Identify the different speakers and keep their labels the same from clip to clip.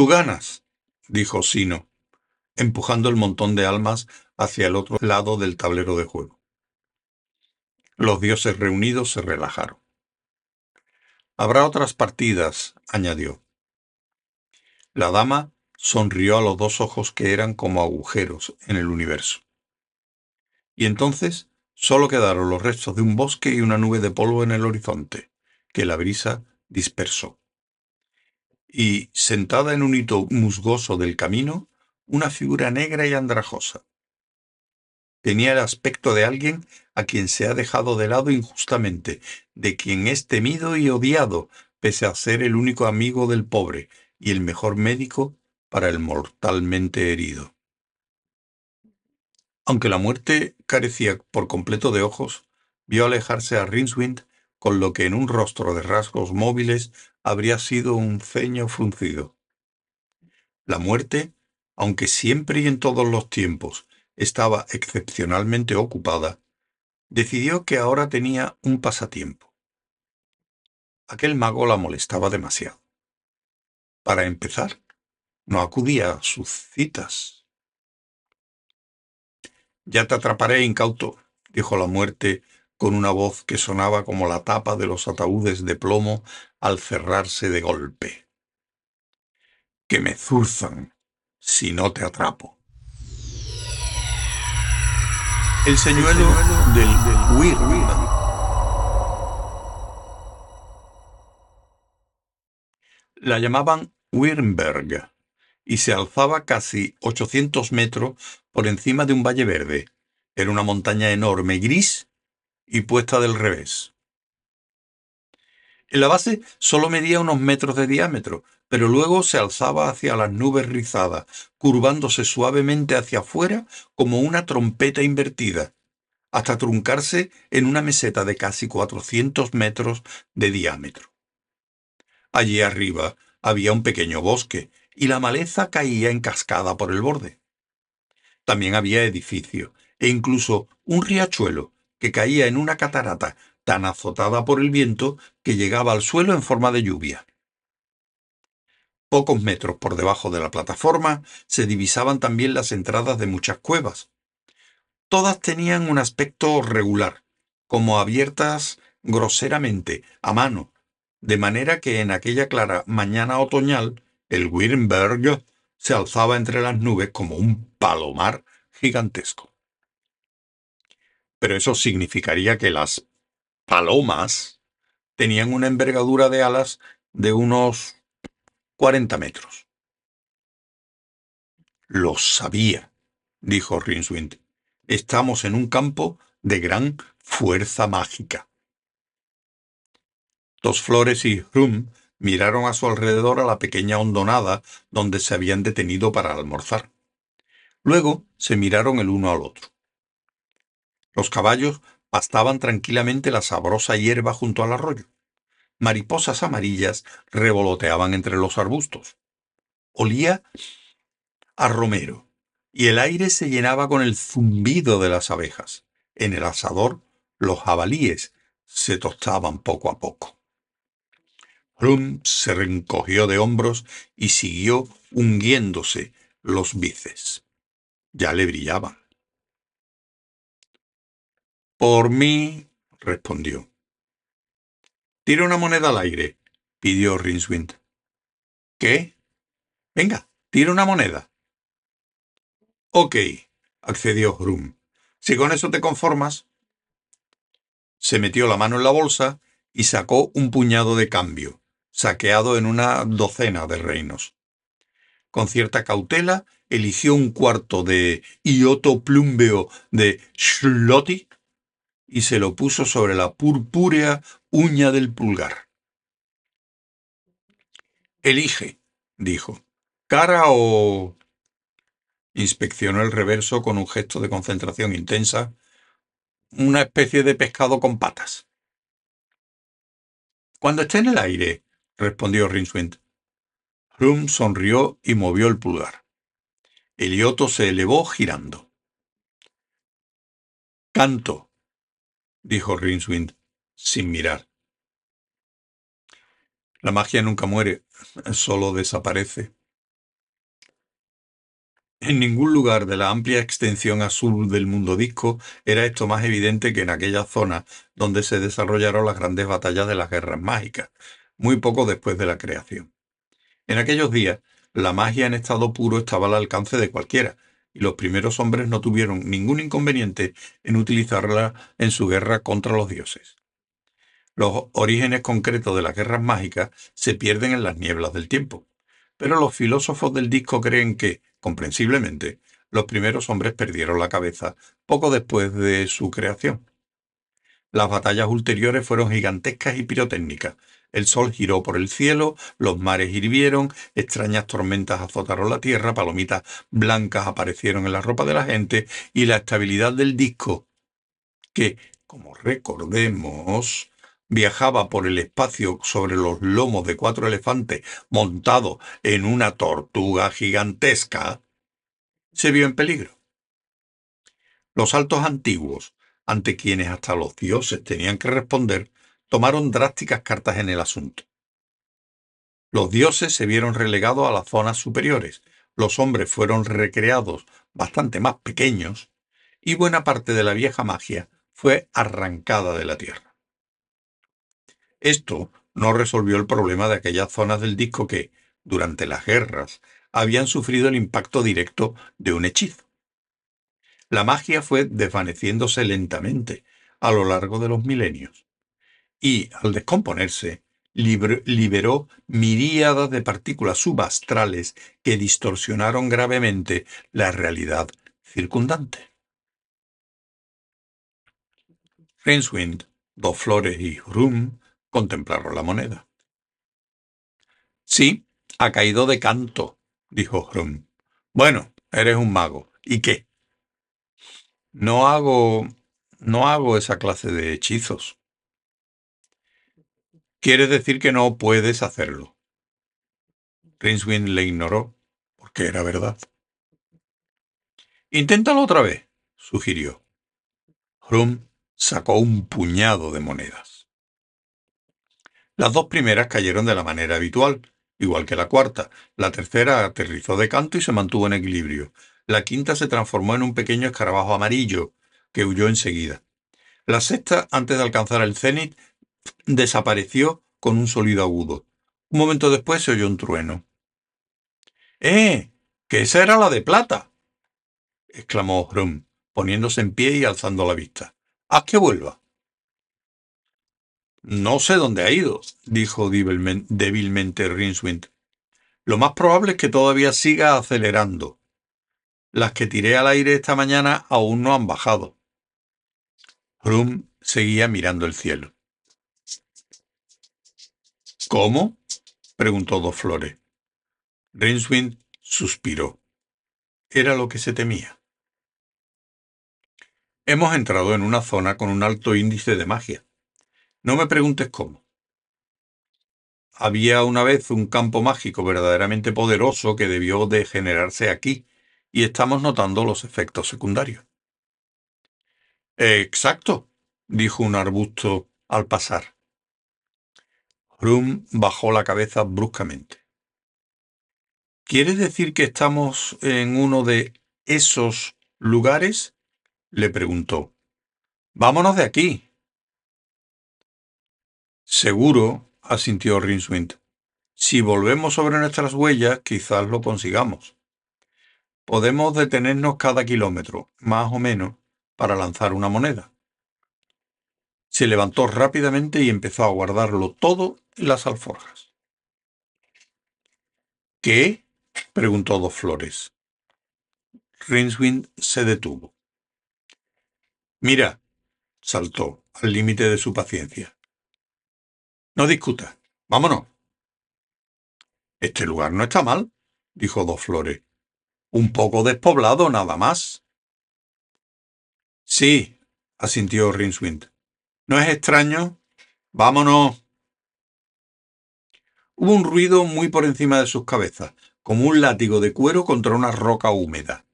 Speaker 1: Tú ganas, dijo Sino, empujando el montón de almas hacia el otro lado del tablero de juego. Los dioses reunidos se relajaron. Habrá otras partidas, añadió. La dama sonrió a los dos ojos que eran como agujeros en el universo. Y entonces solo quedaron los restos de un bosque y una nube de polvo en el horizonte, que la brisa dispersó. Y, sentada en un hito musgoso del camino, una figura negra y andrajosa. Tenía el aspecto de alguien a quien se ha dejado de lado injustamente, de quien es temido y odiado, pese a ser el único amigo del pobre y el mejor médico para el mortalmente herido. Aunque la muerte carecía por completo de ojos, vio alejarse a Rinswind con lo que en un rostro de rasgos móviles habría sido un ceño fruncido. La muerte, aunque siempre y en todos los tiempos estaba excepcionalmente ocupada, decidió que ahora tenía un pasatiempo. Aquel mago la molestaba demasiado. Para empezar, no acudía a sus citas. Ya te atraparé, incauto, dijo la muerte con una voz que sonaba como la tapa de los ataúdes de plomo al cerrarse de golpe. Que me zurzan si no te atrapo. El señuelo del, del La llamaban Wyrmberg y se alzaba casi 800 metros por encima de un valle verde. Era una montaña enorme, gris y puesta del revés. En la base solo medía unos metros de diámetro, pero luego se alzaba hacia las nubes rizadas, curvándose suavemente hacia afuera como una trompeta invertida, hasta truncarse en una meseta de casi 400 metros de diámetro. Allí arriba había un pequeño bosque, y la maleza caía en cascada por el borde. También había edificio, e incluso un riachuelo que caía en una catarata tan azotada por el viento que llegaba al suelo en forma de lluvia. Pocos metros por debajo de la plataforma se divisaban también las entradas de muchas cuevas. Todas tenían un aspecto regular, como abiertas groseramente, a mano, de manera que en aquella clara mañana otoñal el Wittenberg se alzaba entre las nubes como un palomar gigantesco. Pero eso significaría que las palomas tenían una envergadura de alas de unos 40 metros. Lo sabía, dijo Rinswind. Estamos en un campo de gran fuerza mágica. Dos Flores y Hrum miraron a su alrededor a la pequeña hondonada donde se habían detenido para almorzar. Luego se miraron el uno al otro. Los caballos pastaban tranquilamente la sabrosa hierba junto al arroyo mariposas amarillas revoloteaban entre los arbustos. Olía a romero, y el aire se llenaba con el zumbido de las abejas. En el asador, los jabalíes se tostaban poco a poco. Rum se reencogió de hombros y siguió hundiéndose los bíceps. Ya le brillaban. Por mí, respondió. Tira una moneda al aire, pidió Rinswind. ¿Qué? Venga, tira una moneda. Ok, accedió Hrum. Si con eso te conformas. Se metió la mano en la bolsa y sacó un puñado de cambio, saqueado en una docena de reinos. Con cierta cautela, eligió un cuarto de ioto plumbeo de Schlotti y se lo puso sobre la purpúrea uña del pulgar. Elige, dijo. ¿Cara o...? Inspeccionó el reverso con un gesto de concentración intensa. Una especie de pescado con patas. Cuando esté en el aire, respondió Rinswind. Hrum sonrió y movió el pulgar. Elioto se elevó girando. Canto, dijo Rinswind, sin mirar. La magia nunca muere, solo desaparece. En ningún lugar de la amplia extensión azul del mundo disco era esto más evidente que en aquella zona donde se desarrollaron las grandes batallas de las guerras mágicas, muy poco después de la creación. En aquellos días, la magia en estado puro estaba al alcance de cualquiera, y los primeros hombres no tuvieron ningún inconveniente en utilizarla en su guerra contra los dioses. Los orígenes concretos de las guerras mágicas se pierden en las nieblas del tiempo, pero los filósofos del disco creen que, comprensiblemente, los primeros hombres perdieron la cabeza poco después de su creación. Las batallas ulteriores fueron gigantescas y pirotécnicas. El sol giró por el cielo, los mares hirvieron, extrañas tormentas azotaron la tierra, palomitas blancas aparecieron en la ropa de la gente y la estabilidad del disco, que, como recordemos, viajaba por el espacio sobre los lomos de cuatro elefantes montado en una tortuga gigantesca, se vio en peligro. Los altos antiguos, ante quienes hasta los dioses tenían que responder, tomaron drásticas cartas en el asunto. Los dioses se vieron relegados a las zonas superiores, los hombres fueron recreados bastante más pequeños, y buena parte de la vieja magia fue arrancada de la tierra. Esto no resolvió el problema de aquellas zonas del disco que, durante las guerras, habían sufrido el impacto directo de un hechizo. La magia fue desvaneciéndose lentamente a lo largo de los milenios, y, al descomponerse, liberó miríadas de partículas subastrales que distorsionaron gravemente la realidad circundante. Rincewind, Dos Flores y Rum contemplaron la moneda. Sí, ha caído de canto, dijo Hrum. Bueno, eres un mago. ¿Y qué? No hago. no hago esa clase de hechizos. Quiere decir que no puedes hacerlo. Rinswind le ignoró, porque era verdad. Inténtalo otra vez, sugirió. Hrum sacó un puñado de monedas. Las dos primeras cayeron de la manera habitual, igual que la cuarta. La tercera aterrizó de canto y se mantuvo en equilibrio. La quinta se transformó en un pequeño escarabajo amarillo, que huyó enseguida. La sexta, antes de alcanzar el cenit, desapareció con un sonido agudo. Un momento después se oyó un trueno. ¡Eh! ¡Que esa era la de plata! exclamó Hrum, poniéndose en pie y alzando la vista. ¡Haz que vuelva! No sé dónde ha ido, dijo débilmente Rinswind. Lo más probable es que todavía siga acelerando. Las que tiré al aire esta mañana aún no han bajado. Hrum seguía mirando el cielo. ¿Cómo? preguntó Dos Flores. Rinswind suspiró. Era lo que se temía. Hemos entrado en una zona con un alto índice de magia. No me preguntes cómo. Había una vez un campo mágico verdaderamente poderoso que debió de generarse aquí, y estamos notando los efectos secundarios. Exacto, dijo un arbusto al pasar. Hrum bajó la cabeza bruscamente. ¿Quieres decir que estamos en uno de esos lugares? le preguntó. Vámonos de aquí, Seguro, asintió Rinswind. Si volvemos sobre nuestras huellas, quizás lo consigamos. Podemos detenernos cada kilómetro, más o menos, para lanzar una moneda. Se levantó rápidamente y empezó a guardarlo todo en las alforjas. ¿Qué? preguntó Dos Flores. Rinswind se detuvo. Mira, saltó, al límite de su paciencia. No discuta. Vámonos. Este lugar no está mal, dijo Dos Flores. Un poco despoblado nada más. Sí, asintió Rinswind. ¿No es extraño? Vámonos. Hubo un ruido muy por encima de sus cabezas, como un látigo de cuero contra una roca húmeda.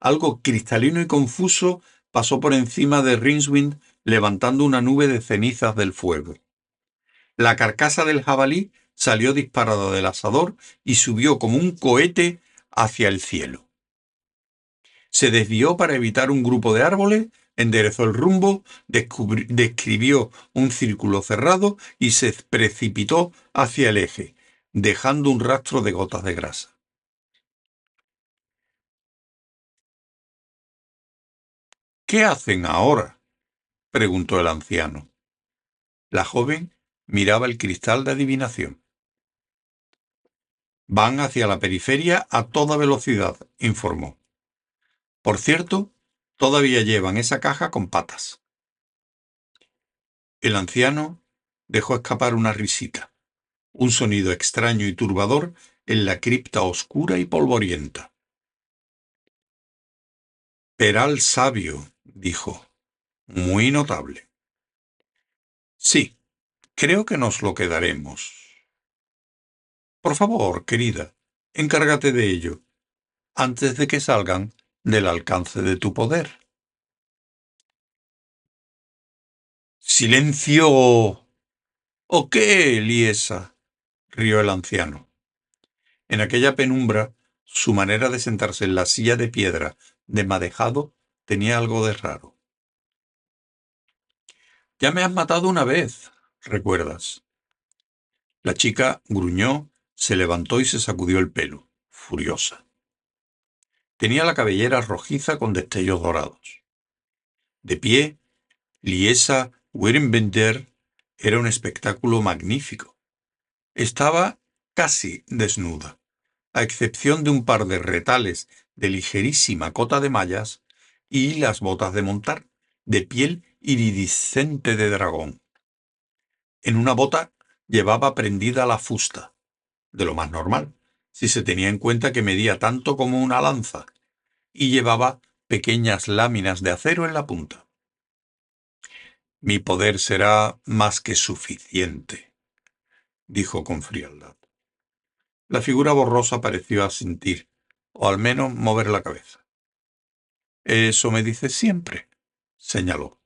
Speaker 1: Algo cristalino y confuso pasó por encima de Rinswind, levantando una nube de cenizas del fuego. La carcasa del jabalí salió disparada del asador y subió como un cohete hacia el cielo. Se desvió para evitar un grupo de árboles, enderezó el rumbo, describió un círculo cerrado y se precipitó hacia el eje, dejando un rastro de gotas de grasa. ¿Qué hacen ahora? preguntó el anciano. La joven miraba el cristal de adivinación. Van hacia la periferia a toda velocidad, informó. Por cierto, todavía llevan esa caja con patas. El anciano dejó escapar una risita, un sonido extraño y turbador en la cripta oscura y polvorienta. Peral sabio, dijo. Muy notable. Sí, creo que nos lo quedaremos. Por favor, querida, encárgate de ello, antes de que salgan del alcance de tu poder. ¡Silencio! ¿O qué, Eliesa? rió el anciano. En aquella penumbra, su manera de sentarse en la silla de piedra de madejado tenía algo de raro. Ya me has matado una vez, recuerdas. La chica gruñó se levantó y se sacudió el pelo, furiosa. Tenía la cabellera rojiza con destellos dorados. De pie, Liesa Wirenbender era un espectáculo magnífico. Estaba casi desnuda, a excepción de un par de retales de ligerísima cota de mallas y las botas de montar, de piel iridiscente de dragón. En una bota llevaba prendida la fusta, de lo más normal, si se tenía en cuenta que medía tanto como una lanza y llevaba pequeñas láminas de acero en la punta. Mi poder será más que suficiente, dijo con frialdad. La figura borrosa pareció asentir, o al menos mover la cabeza. Eso me dice siempre, señaló.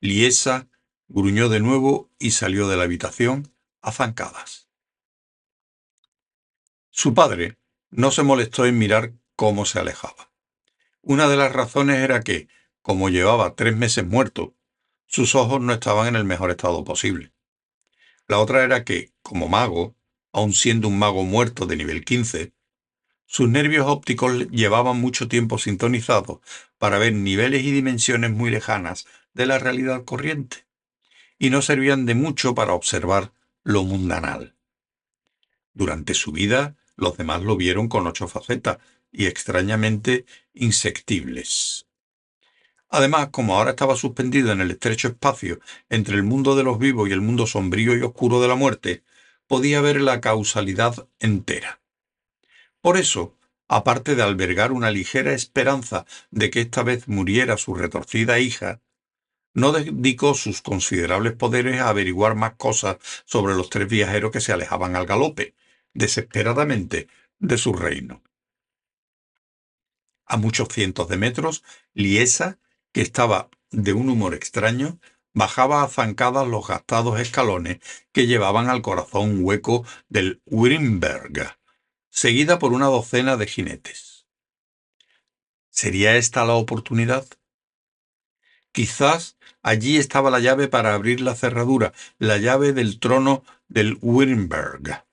Speaker 1: Liesa gruñó de nuevo y salió de la habitación a zancadas. Su padre no se molestó en mirar cómo se alejaba. Una de las razones era que, como llevaba tres meses muerto, sus ojos no estaban en el mejor estado posible. La otra era que, como mago, aun siendo un mago muerto de nivel 15, sus nervios ópticos llevaban mucho tiempo sintonizados para ver niveles y dimensiones muy lejanas de la realidad corriente, y no servían de mucho para observar lo mundanal. Durante su vida los demás lo vieron con ocho facetas y extrañamente insectibles. Además, como ahora estaba suspendido en el estrecho espacio entre el mundo de los vivos y el mundo sombrío y oscuro de la muerte, podía ver la causalidad entera. Por eso, aparte de albergar una ligera esperanza de que esta vez muriera su retorcida hija, no dedicó sus considerables poderes a averiguar más cosas sobre los tres viajeros que se alejaban al galope, desesperadamente de su reino. A muchos cientos de metros, Liesa, que estaba de un humor extraño, bajaba a zancadas los gastados escalones que llevaban al corazón hueco del Wittenberg, seguida por una docena de jinetes. ¿Sería esta la oportunidad? Quizás allí estaba la llave para abrir la cerradura, la llave del trono del Wittenberg.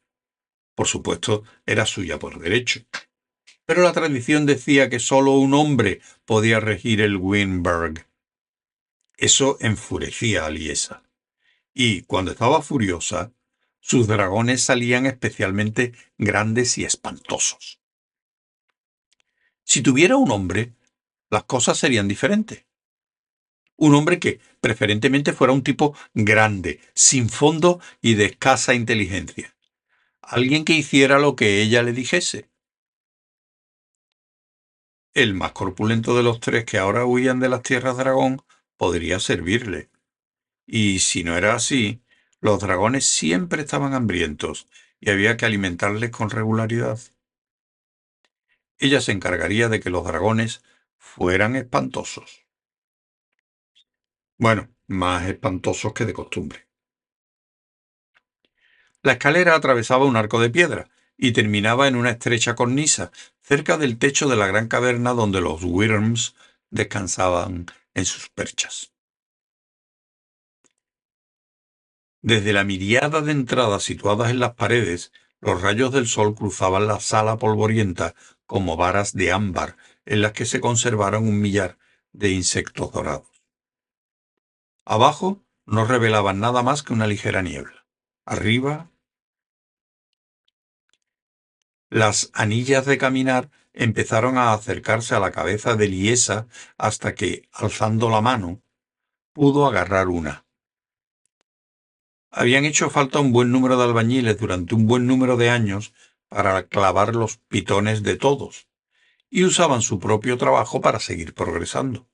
Speaker 1: Por supuesto, era suya por derecho. Pero la tradición decía que sólo un hombre podía regir el Weinberg. Eso enfurecía a Liesa. Y, cuando estaba furiosa, sus dragones salían especialmente grandes y espantosos. Si tuviera un hombre, las cosas serían diferentes. Un hombre que preferentemente fuera un tipo grande, sin fondo y de escasa inteligencia alguien que hiciera lo que ella le dijese. El más corpulento de los tres que ahora huían de las tierras dragón podría servirle. Y si no era así, los dragones siempre estaban hambrientos y había que alimentarles con regularidad. Ella se encargaría de que los dragones fueran espantosos. Bueno, más espantosos que de costumbre. La escalera atravesaba un arco de piedra, y terminaba en una estrecha cornisa, cerca del techo de la gran caverna donde los Wyrms descansaban en sus perchas. Desde la miriada de entradas situadas en las paredes, los rayos del sol cruzaban la sala polvorienta como varas de ámbar en las que se conservaron un millar de insectos dorados. Abajo no revelaban nada más que una ligera niebla. Arriba, las anillas de caminar empezaron a acercarse a la cabeza de Liesa hasta que, alzando la mano, pudo agarrar una. Habían hecho falta un buen número de albañiles durante un buen número de años para clavar los pitones de todos, y usaban su propio trabajo para seguir progresando.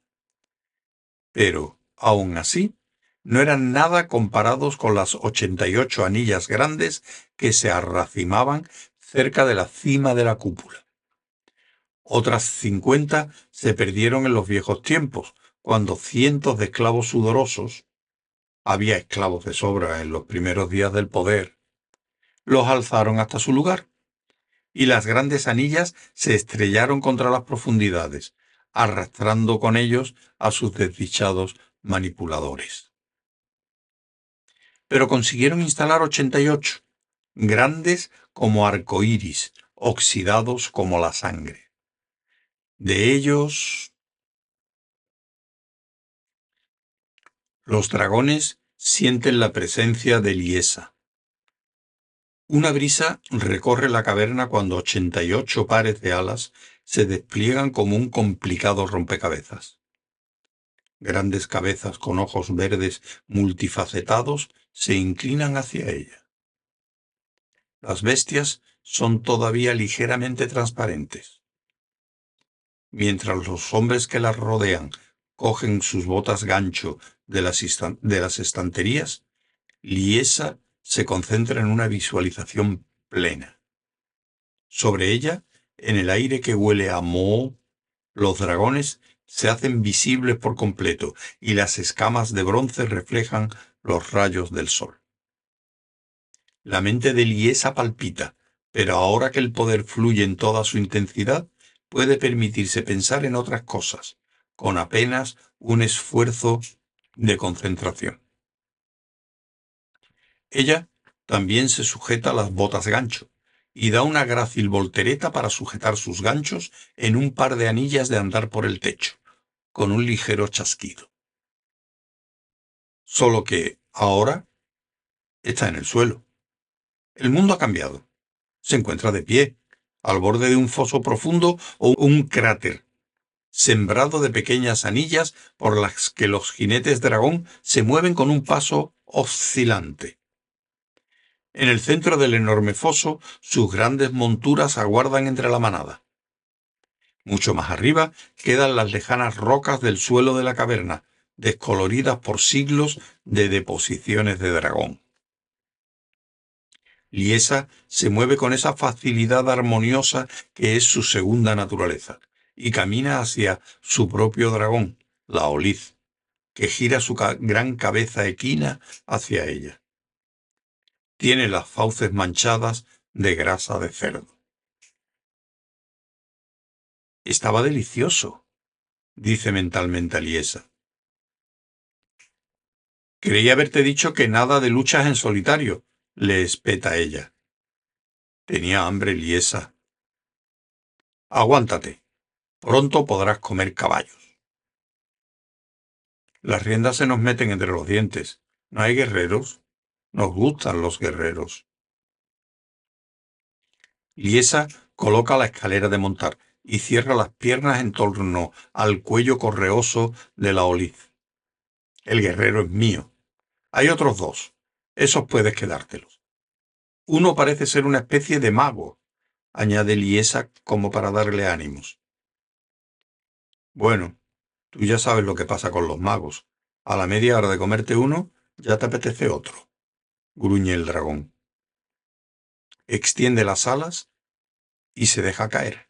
Speaker 1: Pero, aun así, no eran nada comparados con las ochenta y ocho anillas grandes que se arracimaban cerca de la cima de la cúpula. Otras cincuenta se perdieron en los viejos tiempos, cuando cientos de esclavos sudorosos, había esclavos de sobra en los primeros días del poder, los alzaron hasta su lugar, y las grandes anillas se estrellaron contra las profundidades, arrastrando con ellos a sus desdichados manipuladores. Pero consiguieron instalar ochenta y ocho, grandes como arcoíris, oxidados como la sangre. De ellos... Los dragones sienten la presencia de Liesa. Una brisa recorre la caverna cuando ochenta y ocho pares de alas se despliegan como un complicado rompecabezas. Grandes cabezas con ojos verdes multifacetados se inclinan hacia ella. Las bestias son todavía ligeramente transparentes. Mientras los hombres que las rodean cogen sus botas gancho de las, de las estanterías, Liesa se concentra en una visualización plena. Sobre ella, en el aire que huele a moho, los dragones se hacen visibles por completo y las escamas de bronce reflejan los rayos del sol. La mente de Liesa palpita, pero ahora que el poder fluye en toda su intensidad, puede permitirse pensar en otras cosas, con apenas un esfuerzo de concentración. Ella también se sujeta las botas gancho y da una grácil voltereta para sujetar sus ganchos en un par de anillas de andar por el techo, con un ligero chasquido. Solo que ahora está en el suelo. El mundo ha cambiado. Se encuentra de pie, al borde de un foso profundo o un cráter, sembrado de pequeñas anillas por las que los jinetes dragón se mueven con un paso oscilante. En el centro del enorme foso, sus grandes monturas aguardan entre la manada. Mucho más arriba quedan las lejanas rocas del suelo de la caverna, descoloridas por siglos de deposiciones de dragón. Liesa se mueve con esa facilidad armoniosa que es su segunda naturaleza, y camina hacia su propio dragón, la Oliz, que gira su gran cabeza equina hacia ella. Tiene las fauces manchadas de grasa de cerdo. Estaba delicioso, dice mentalmente Liesa. Creí haberte dicho que nada de luchas en solitario, le espeta ella. Tenía hambre liesa. Aguántate. Pronto podrás comer caballos. Las riendas se nos meten entre los dientes. ¿No hay guerreros? Nos gustan los guerreros. Liesa coloca la escalera de montar y cierra las piernas en torno al cuello correoso de la oliz. El guerrero es mío. Hay otros dos. Esos puedes quedártelos. Uno parece ser una especie de mago, añade Liesa como para darle ánimos. Bueno, tú ya sabes lo que pasa con los magos. A la media hora de comerte uno, ya te apetece otro, gruñe el dragón. Extiende las alas y se deja caer.